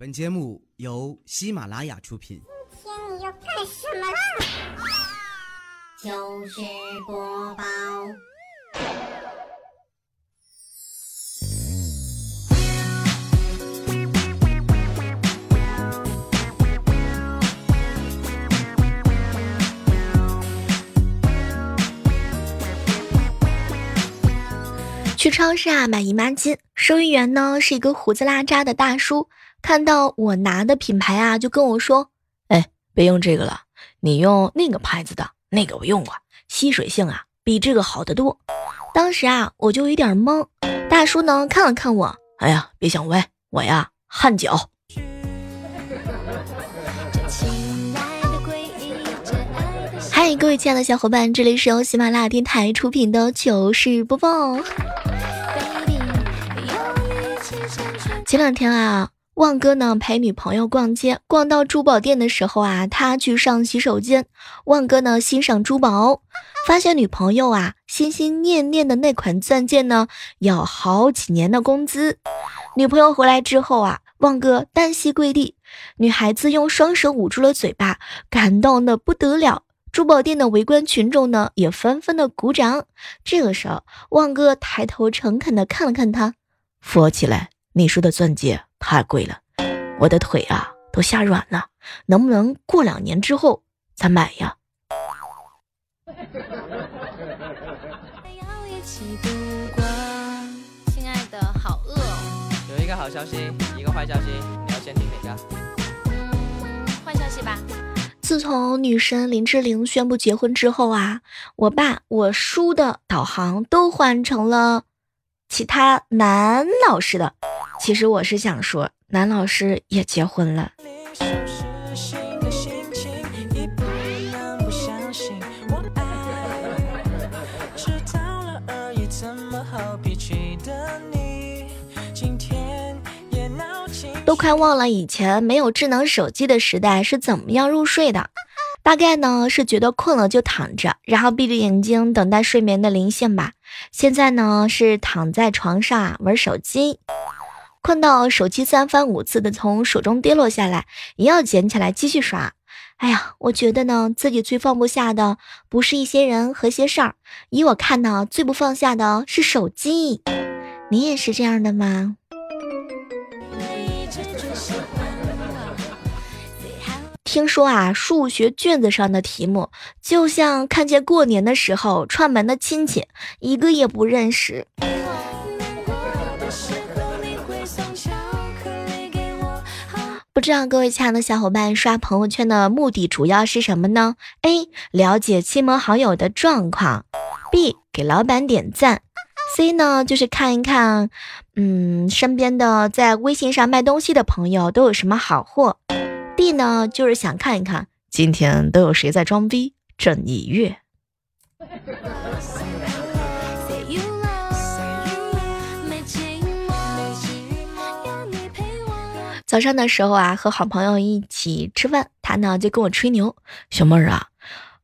本节目由喜马拉雅出品。今天你要干什么啦？糗事播报。去超市啊买姨妈巾，收银员呢是一个胡子拉碴的大叔，看到我拿的品牌啊，就跟我说：“哎，别用这个了，你用那个牌子的，那个我用过，吸水性啊比这个好得多。”当时啊我就有点懵，大叔呢看了看我，哎呀，别想歪，我呀汗脚。嗨，各位亲爱的小伙伴，这里是由喜马拉雅电台出品的糗事播报。前两天啊，旺哥呢陪女朋友逛街，逛到珠宝店的时候啊，他去上洗手间，旺哥呢欣赏珠宝，发现女朋友啊心心念念的那款钻戒呢要好几年的工资。女朋友回来之后啊，旺哥单膝跪地，女孩子用双手捂住了嘴巴，感动的不得了。珠宝店的围观群众呢也纷纷的鼓掌。这个时候，旺哥抬头诚恳的看了看他，扶我起来。你说的钻戒太贵了，我的腿啊都吓软了，能不能过两年之后再买呀？亲爱的，好饿哦。有一个好消息，一个坏消息，你要先听哪个？嗯，坏消息吧。自从女神林志玲宣布结婚之后啊，我爸我叔的导航都换成了其他男老师的。其实我是想说，男老师也结婚了。都快忘了以前没有智能手机的时代是怎么样入睡的，大概呢是觉得困了就躺着，然后闭着眼睛等待睡眠的临现吧。现在呢是躺在床上啊玩手机。困到手机三番五次的从手中跌落下来，也要捡起来继续刷。哎呀，我觉得呢，自己最放不下的不是一些人和些事儿，以我看呢，最不放下的是手机。你也是这样的吗？听说啊，数学卷子上的题目就像看见过年的时候串门的亲戚，一个也不认识。不知道各位亲爱的小伙伴刷朋友圈的目的主要是什么呢？A. 了解亲朋好友的状况；B. 给老板点赞；C 呢就是看一看，嗯，身边的在微信上卖东西的朋友都有什么好货；D 呢就是想看一看今天都有谁在装逼。郑一月。早上的时候啊，和好朋友一起吃饭，他呢就跟我吹牛：“小妹儿啊，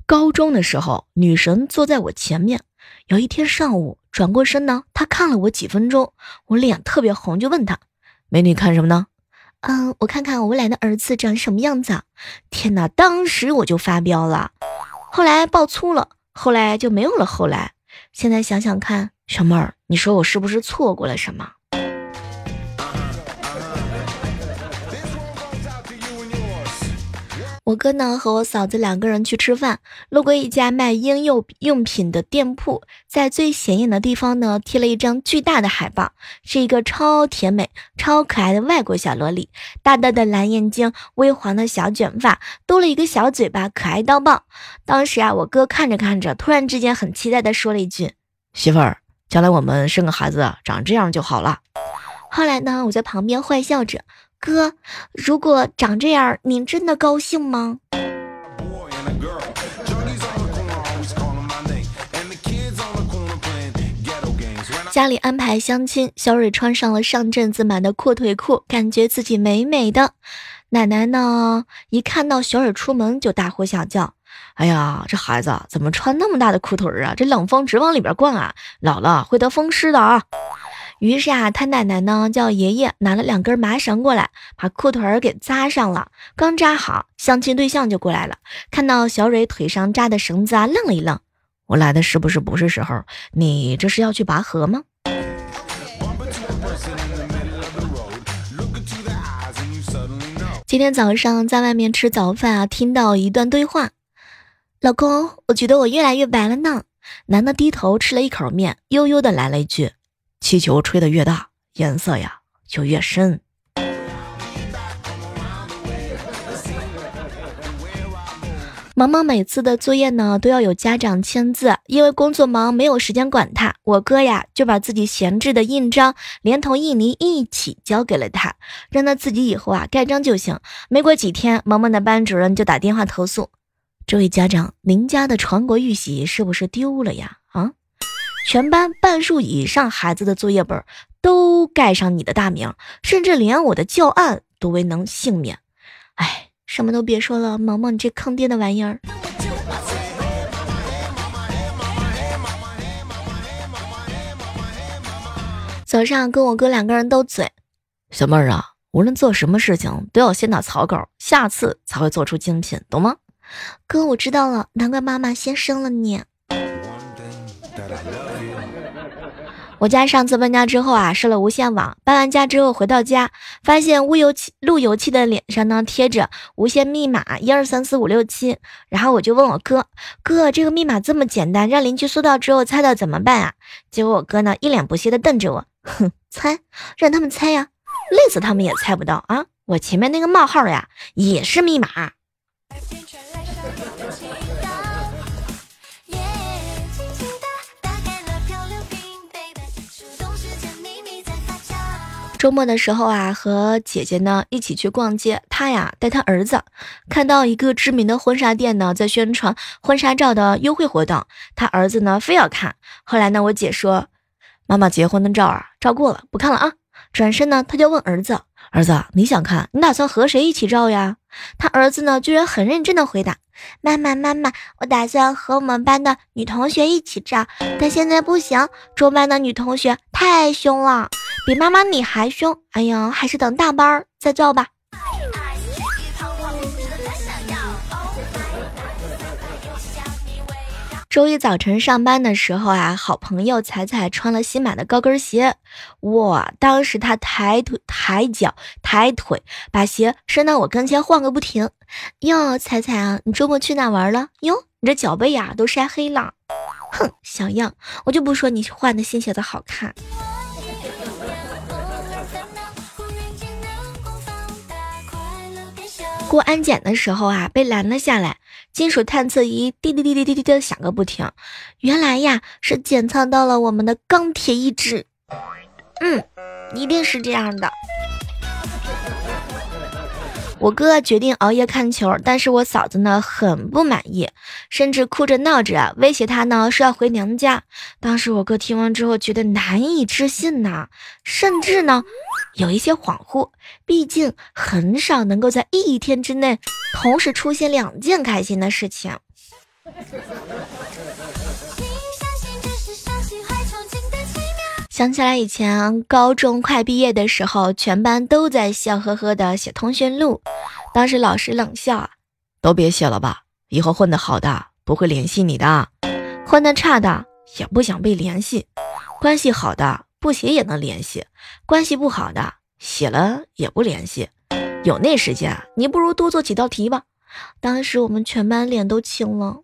高中的时候女神坐在我前面，有一天上午转过身呢，她看了我几分钟，我脸特别红，就问她：美女看什么呢？嗯，我看看我未来的儿子长什么样子啊。天哪，当时我就发飙了，后来爆粗了，后来就没有了后来。现在想想看，小妹儿，你说我是不是错过了什么？”我哥呢和我嫂子两个人去吃饭，路过一家卖婴幼用品的店铺，在最显眼的地方呢贴了一张巨大的海报，是一个超甜美、超可爱的外国小萝莉，大大的蓝眼睛，微黄的小卷发，多了一个小嘴巴，可爱到爆。当时啊，我哥看着看着，突然之间很期待的说了一句：“媳妇儿，将来我们生个孩子长这样就好了。”后来呢，我在旁边坏笑着。哥，如果长这样，您真的高兴吗？家里安排相亲，小蕊穿上了上阵子买的阔腿裤，感觉自己美美的。奶奶呢，一看到小蕊出门就大呼小叫：“哎呀，这孩子怎么穿那么大的裤腿啊？这冷风直往里边灌啊！姥姥会得风湿的啊！”于是啊，他奶奶呢叫爷爷拿了两根麻绳过来，把裤腿儿给扎上了。刚扎好，相亲对象就过来了，看到小蕊腿上扎的绳子啊，愣了一愣。我来的是不是不是时候？你这是要去拔河吗？今天早上在外面吃早饭啊，听到一段对话：“老公，我觉得我越来越白了呢。”男的低头吃了一口面，悠悠的来了一句：“气球吹得越大，颜色呀就越深。”萌萌每次的作业呢，都要有家长签字，因为工作忙，没有时间管他。我哥呀，就把自己闲置的印章连同印泥一起交给了他，让他自己以后啊盖章就行。没过几天，萌萌的班主任就打电话投诉：“这位家长，您家的传国玉玺是不是丢了呀？啊，全班半数以上孩子的作业本都盖上你的大名，甚至连我的教案都未能幸免。哎。”什么都别说了，萌萌，你这坑爹的玩意儿！早上跟我哥两个人斗嘴，小妹儿啊，无论做什么事情都要先打草稿，下次才会做出精品，懂吗？哥，我知道了，难怪妈妈先生了你。我家上次搬家之后啊，设了无线网。搬完家之后回到家，发现路由器路由器的脸上呢贴着无线密码一二三四五六七。然后我就问我哥：“哥，这个密码这么简单，让邻居搜到之后猜到怎么办啊？”结果我哥呢一脸不屑的瞪着我：“哼，猜，让他们猜呀，累死他们也猜不到啊！我前面那个冒号呀也是密码。”周末的时候啊，和姐姐呢一起去逛街。她呀带她儿子，看到一个知名的婚纱店呢在宣传婚纱照的优惠活动，他儿子呢非要看。后来呢，我姐说：“妈妈结婚的照啊照过了，不看了啊。”转身呢，他就问儿子：“儿子，你想看？你打算和谁一起照呀？”他儿子呢居然很认真的回答：“妈妈，妈妈，我打算和我们班的女同学一起照，但现在不行，中班的女同学太凶了。”比妈妈你还凶，哎呀，还是等大班再照吧。周一早晨上班的时候啊，好朋友彩彩穿了新买的高跟鞋，哇！当时她抬腿、抬脚、抬腿，把鞋伸到我跟前晃个不停。哟，彩彩啊，你周末去哪玩了？哟，你这脚背呀都晒黑了。哼，小样，我就不说你换的新鞋子好看。过安检的时候啊，被拦了下来，金属探测仪滴滴滴滴滴滴滴响个不停。原来呀，是检测到了我们的钢铁意志。嗯，一定是这样的。我哥决定熬夜看球，但是我嫂子呢很不满意，甚至哭着闹着威胁他呢说要回娘家。当时我哥听完之后觉得难以置信呐，甚至呢有一些恍惚，毕竟很少能够在一天之内同时出现两件开心的事情。想起来以前高中快毕业的时候，全班都在笑呵呵的写通讯录。当时老师冷笑啊，都别写了吧，以后混得好的不会联系你的，混得差的也不想被联系，关系好的不写也能联系，关系不好的写了也不联系。有那时间，你不如多做几道题吧。当时我们全班脸都青了。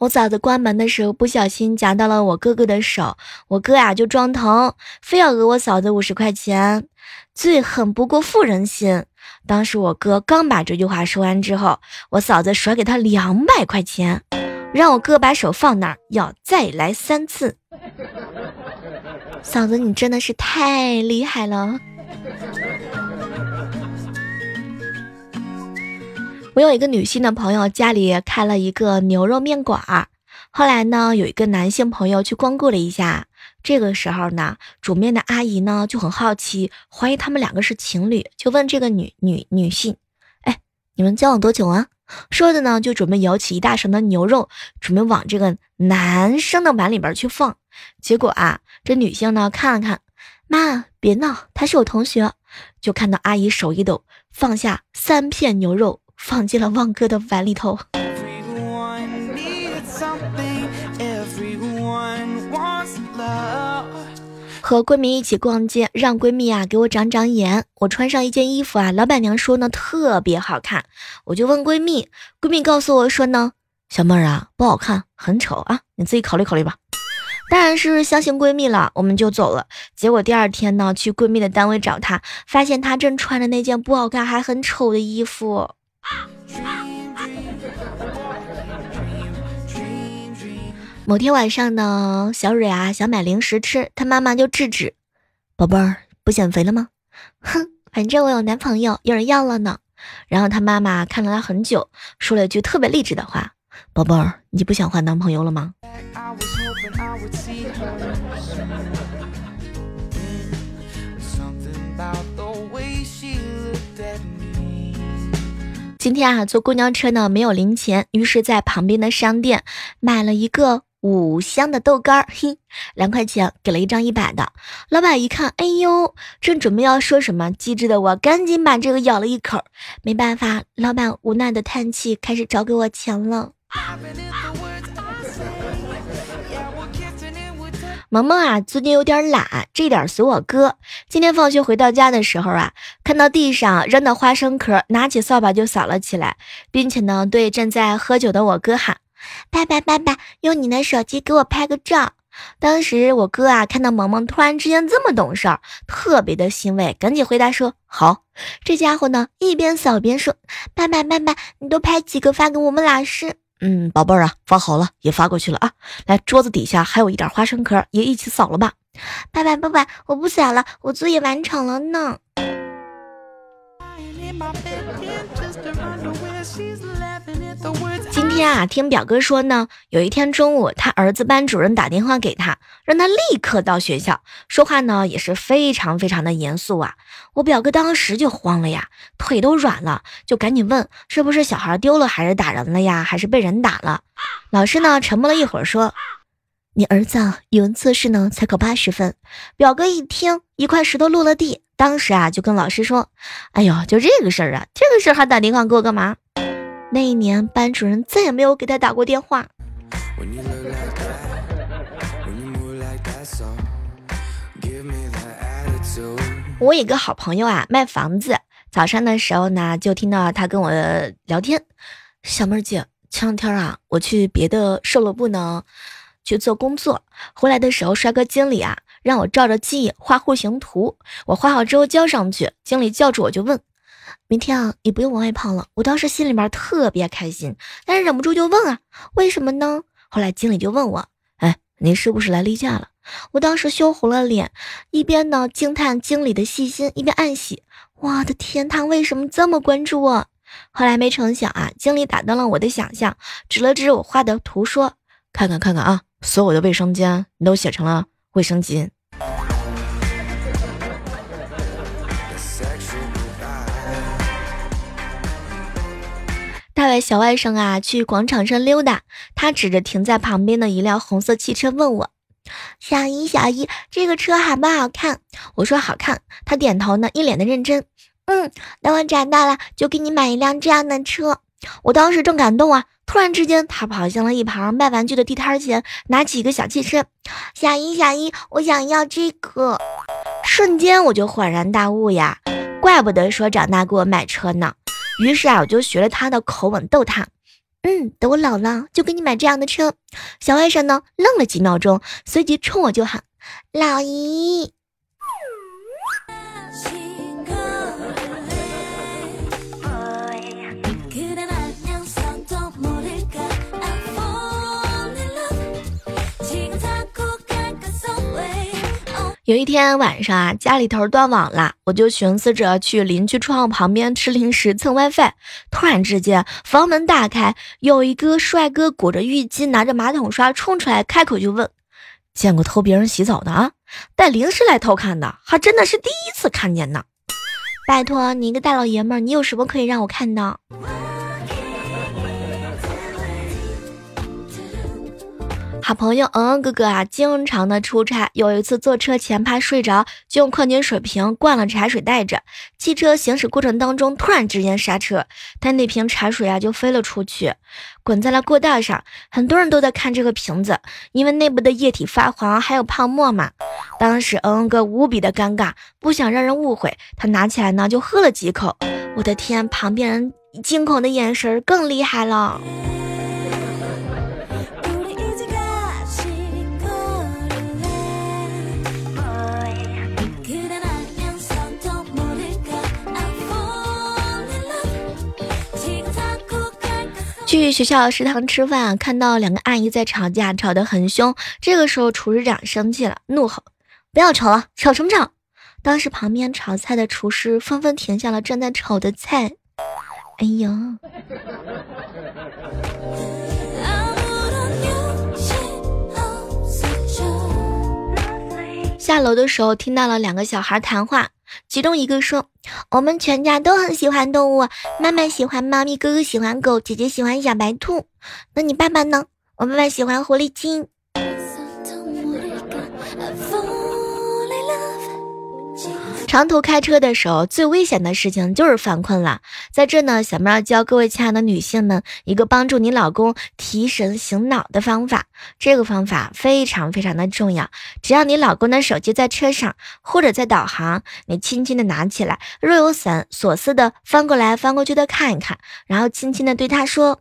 我嫂子关门的时候不小心夹到了我哥哥的手，我哥呀就装疼，非要讹我嫂子五十块钱。最狠不过妇人心，当时我哥刚把这句话说完之后，我嫂子甩给他两百块钱，让我哥把手放那儿，要再来三次。嫂子，你真的是太厉害了。我有一个女性的朋友，家里开了一个牛肉面馆儿。后来呢，有一个男性朋友去光顾了一下。这个时候呢，煮面的阿姨呢就很好奇，怀疑他们两个是情侣，就问这个女女女性：“哎，你们交往多久啊？说着呢就准备舀起一大勺的牛肉，准备往这个男生的碗里边去放。结果啊，这女性呢看了看，妈别闹，他是我同学。就看到阿姨手一抖，放下三片牛肉，放进了旺哥的碗里头。和闺蜜一起逛街，让闺蜜啊给我长长眼。我穿上一件衣服啊，老板娘说呢特别好看，我就问闺蜜，闺蜜告诉我说呢，小妹儿啊不好看，很丑啊，你自己考虑考虑吧。当然是相信闺蜜了，我们就走了。结果第二天呢，去闺蜜的单位找她，发现她正穿着那件不好看还很丑的衣服。某天晚上呢，小蕊啊想买零食吃，她妈妈就制止：“宝贝儿，不减肥了吗？” 哼，反正我有男朋友，有人要了呢。然后她妈妈看了她很久，说了一句特别励志的话：“宝贝儿，你不想换男朋友了吗？”今天啊，坐公交车呢没有零钱，于是在旁边的商店买了一个。五香的豆干儿，嘿，两块钱给了一张一百的。老板一看，哎呦，正准备要说什么，机智的我赶紧把这个咬了一口。没办法，老板无奈的叹气，开始找给我钱了。萌萌啊，最近有点懒，这点随我哥。今天放学回到家的时候啊，看到地上扔的花生壳，拿起扫把就扫了起来，并且呢，对正在喝酒的我哥喊。爸爸，爸爸，用你的手机给我拍个照。当时我哥啊，看到萌萌突然之间这么懂事儿，特别的欣慰，赶紧回答说：“好。”这家伙呢，一边扫边说：“爸爸，爸爸，你都拍几个发给我们老师？”嗯，宝贝儿啊，发好了，也发过去了啊。来，桌子底下还有一点花生壳，也一起扫了吧。爸爸，爸爸，我不扫了，我作业完成了呢。今天啊，听表哥说呢，有一天中午，他儿子班主任打电话给他，让他立刻到学校。说话呢也是非常非常的严肃啊。我表哥当时就慌了呀，腿都软了，就赶紧问是不是小孩丢了，还是打人了呀，还是被人打了？老师呢沉默了一会儿，说：“你儿子语文测试呢才考八十分。”表哥一听，一块石头落了地，当时啊就跟老师说：“哎呦，就这个事儿啊，这个事儿还打电话给我干嘛？”那一年，班主任再也没有给他打过电话。我有个好朋友啊，卖房子。早上的时候呢，就听到他跟我聊天。小妹儿姐，前两天啊，我去别的售楼部呢去做工作，回来的时候，帅哥经理啊让我照着记忆画户型图。我画好之后交上去，经理叫住我就问。明天啊，你不用往外跑了。我当时心里面特别开心，但是忍不住就问啊，为什么呢？后来经理就问我，哎，你是不是来例假了？我当时羞红了脸，一边呢惊叹经理的细心，一边暗喜，我的天，他为什么这么关注我？后来没成想啊，经理打断了我的想象，指了指我画的图说，看看看看啊，所有的卫生间你都写成了卫生巾。大外小外甥啊，去广场上溜达。他指着停在旁边的一辆红色汽车问我：“小姨，小姨，这个车好不好看？”我说：“好看。”他点头呢，一脸的认真。嗯，等我长大了就给你买一辆这样的车。我当时正感动啊，突然之间他跑向了一旁卖玩具的地摊前，拿起一个小汽车。小姨，小姨，我想要这个。瞬间我就恍然大悟呀，怪不得说长大给我买车呢。于是啊，我就学了他的口吻逗他，嗯，等我老了就给你买这样的车。小外甥呢愣了几秒钟，随即冲我就喊：“老姨。”有一天晚上啊，家里头断网了，我就寻思着去邻居窗户旁边吃零食蹭 WiFi。突然之间，房门大开，有一个帅哥裹着浴巾，拿着马桶刷冲出来，开口就问：“见过偷别人洗澡的啊？带零食来偷看的，还真的是第一次看见呢。”拜托你一个大老爷们儿，你有什么可以让我看的？好朋友嗯嗯哥哥啊，经常的出差，有一次坐车前怕睡着，就用矿泉水瓶灌了茶水带着。汽车行驶过程当中，突然之间刹车，他那瓶茶水啊就飞了出去，滚在了过道上。很多人都在看这个瓶子，因为内部的液体发黄，还有泡沫嘛。当时嗯嗯哥无比的尴尬，不想让人误会，他拿起来呢就喝了几口。我的天，旁边人惊恐的眼神更厉害了。去学校食堂吃饭，看到两个阿姨在吵架，吵得很凶。这个时候，厨师长生气了，怒吼：“不要吵了，吵什么吵？”当时旁边炒菜的厨师纷纷停下了正在炒的菜。哎呀！下楼的时候听到了两个小孩谈话，其中一个说：“我们全家都很喜欢动物，妈妈喜欢猫咪，哥哥喜欢狗，姐姐喜欢小白兔。那你爸爸呢？我爸爸喜欢狐狸精。”长途开车的时候，最危险的事情就是犯困了。在这呢，小妹教各位亲爱的女性们一个帮助你老公提神醒脑的方法。这个方法非常非常的重要。只要你老公的手机在车上或者在导航，你轻轻的拿起来，若有闪所思的翻过来翻过去的看一看，然后轻轻的对他说：“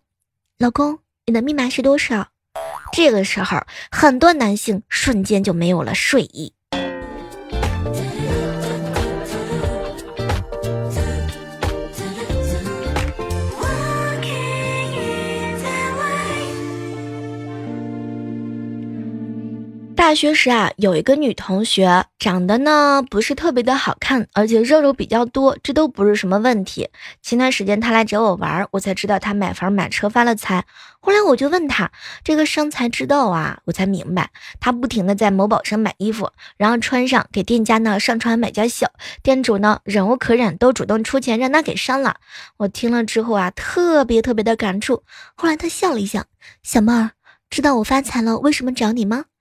老公，你的密码是多少？”这个时候，很多男性瞬间就没有了睡意。大学时啊，有一个女同学，长得呢不是特别的好看，而且肉肉比较多，这都不是什么问题。前段时间她来找我玩，我才知道她买房买车发了财。后来我就问她这个生财之道啊，我才明白，她不停的在某宝上买衣服，然后穿上给店家呢上传买家秀，店主呢忍无可忍，都主动出钱让她给删了。我听了之后啊，特别特别的感触。后来她笑了一笑，小妹儿。知道我发财了，为什么找你吗？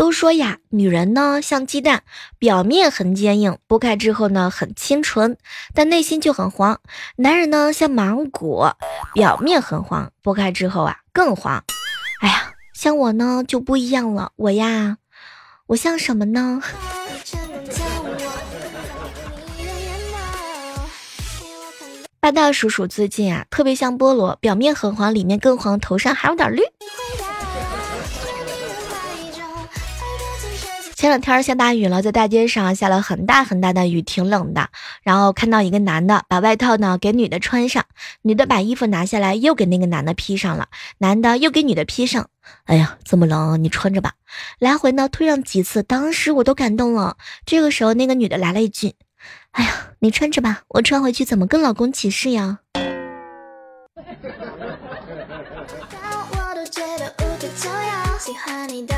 都说呀，女人呢像鸡蛋，表面很坚硬，剥开之后呢很清纯，但内心就很黄。男人呢像芒果，表面很黄，剥开之后啊更黄。哎呀，像我呢就不一样了，我呀，我像什么呢？霸道叔叔最近啊特别像菠萝，表面很黄，里面更黄，头上还有点绿。前两天下大雨了，在大街上下了很大很大的雨，挺冷的。然后看到一个男的把外套呢给女的穿上，女的把衣服拿下来又给那个男的披上了，男的又给女的披上。哎呀，这么冷，你穿着吧。来回呢推上几次，当时我都感动了。这个时候，那个女的来了一句：“哎呀，你穿着吧，我穿回去怎么跟老公起誓呀？” 喜欢你的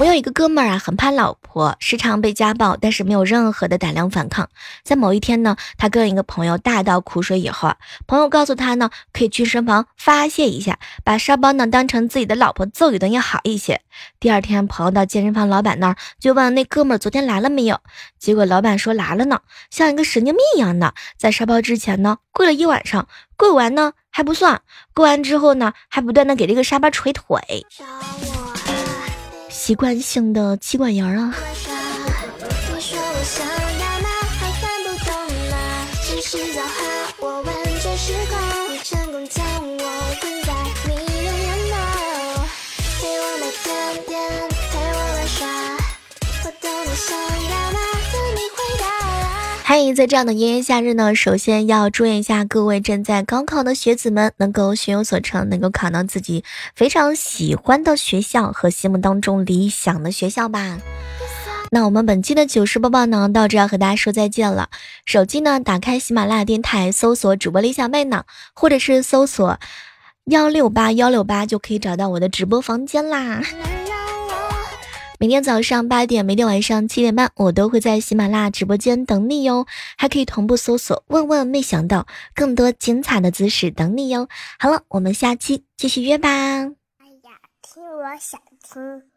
我有一个哥们儿啊，很怕老婆，时常被家暴，但是没有任何的胆量反抗。在某一天呢，他跟一个朋友大倒苦水以后啊，朋友告诉他呢，可以去身旁发泄一下，把沙包呢当成自己的老婆揍一顿要好一些。第二天，朋友到健身房老板那儿就问那哥们儿昨天来了没有，结果老板说来了呢，像一个神经病一样的在沙包之前呢跪了一晚上，跪完呢还不算，跪完之后呢还不断的给这个沙包捶腿。习惯性的妻管严啊！嗨，在这样的炎炎夏日呢，首先要祝愿一下各位正在高考的学子们，能够学有所成，能够考到自己非常喜欢的学校和心目当中理想的学校吧。那我们本期的糗事播报呢，到这要和大家说再见了。手机呢，打开喜马拉雅电台，搜索主播李小妹呢，或者是搜索幺六八幺六八，就可以找到我的直播房间啦。每天早上八点，每天晚上七点半，我都会在喜马拉雅直播间等你哟。还可以同步搜索“万万没想到”，更多精彩的姿势等你哟。好了，我们下期继续约吧。哎呀，听我想听。